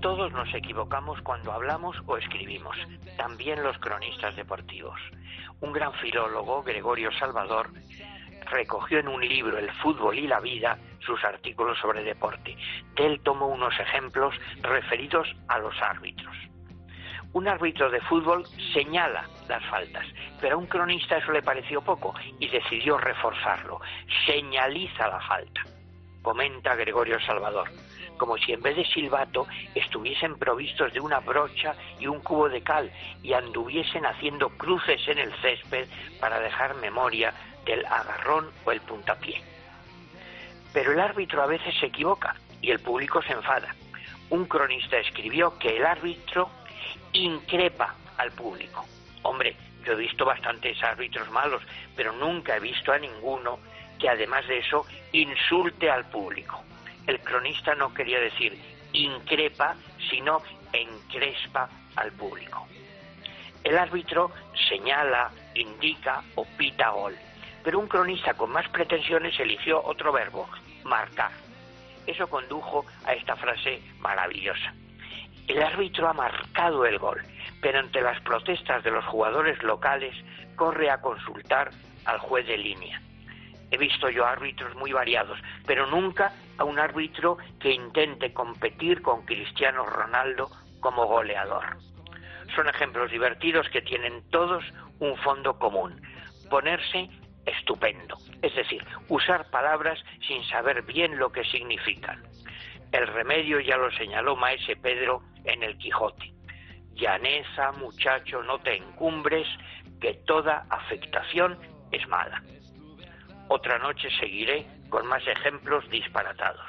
Todos nos equivocamos cuando hablamos o escribimos, también los cronistas deportivos. Un gran filólogo, Gregorio Salvador, recogió en un libro El fútbol y la vida sus artículos sobre deporte. De tomó unos ejemplos referidos a los árbitros. Un árbitro de fútbol señala las faltas, pero a un cronista eso le pareció poco y decidió reforzarlo. Señaliza la falta, comenta Gregorio Salvador como si en vez de silbato estuviesen provistos de una brocha y un cubo de cal y anduviesen haciendo cruces en el césped para dejar memoria del agarrón o el puntapié. Pero el árbitro a veces se equivoca y el público se enfada. Un cronista escribió que el árbitro increpa al público. Hombre, yo he visto bastantes árbitros malos, pero nunca he visto a ninguno que además de eso insulte al público el cronista no quería decir increpa, sino encrespa al público. El árbitro señala, indica o pita gol, pero un cronista con más pretensiones eligió otro verbo, marcar. Eso condujo a esta frase maravillosa. El árbitro ha marcado el gol, pero ante las protestas de los jugadores locales corre a consultar al juez de línea. He visto yo árbitros muy variados, pero nunca a un árbitro que intente competir con Cristiano Ronaldo como goleador. Son ejemplos divertidos que tienen todos un fondo común, ponerse estupendo, es decir, usar palabras sin saber bien lo que significan. El remedio ya lo señaló Maese Pedro en el Quijote. Llaneza, muchacho, no te encumbres, que toda afectación es mala. Otra noche seguiré con más ejemplos disparatados.